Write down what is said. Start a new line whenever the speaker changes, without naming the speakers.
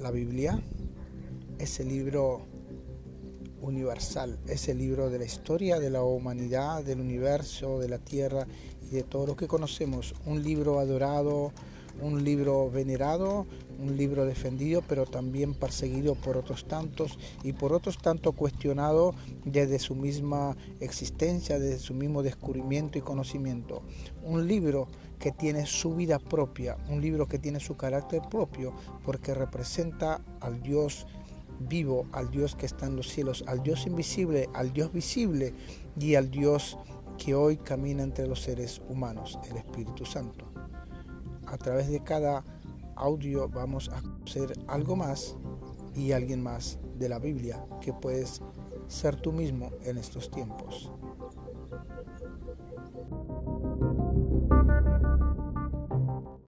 La Biblia es el libro universal, es el libro de la historia de la humanidad, del universo, de la tierra y de todo lo que conocemos. Un libro adorado, un libro venerado, un libro defendido, pero también perseguido por otros tantos y por otros tantos cuestionado desde su misma existencia, desde su mismo descubrimiento y conocimiento. Un libro que tiene su vida propia, un libro que tiene su carácter propio, porque representa al Dios vivo, al Dios que está en los cielos, al Dios invisible, al Dios visible y al Dios que hoy camina entre los seres humanos, el Espíritu Santo a través de cada audio vamos a conocer algo más y alguien más de la Biblia que puedes ser tú mismo en estos tiempos.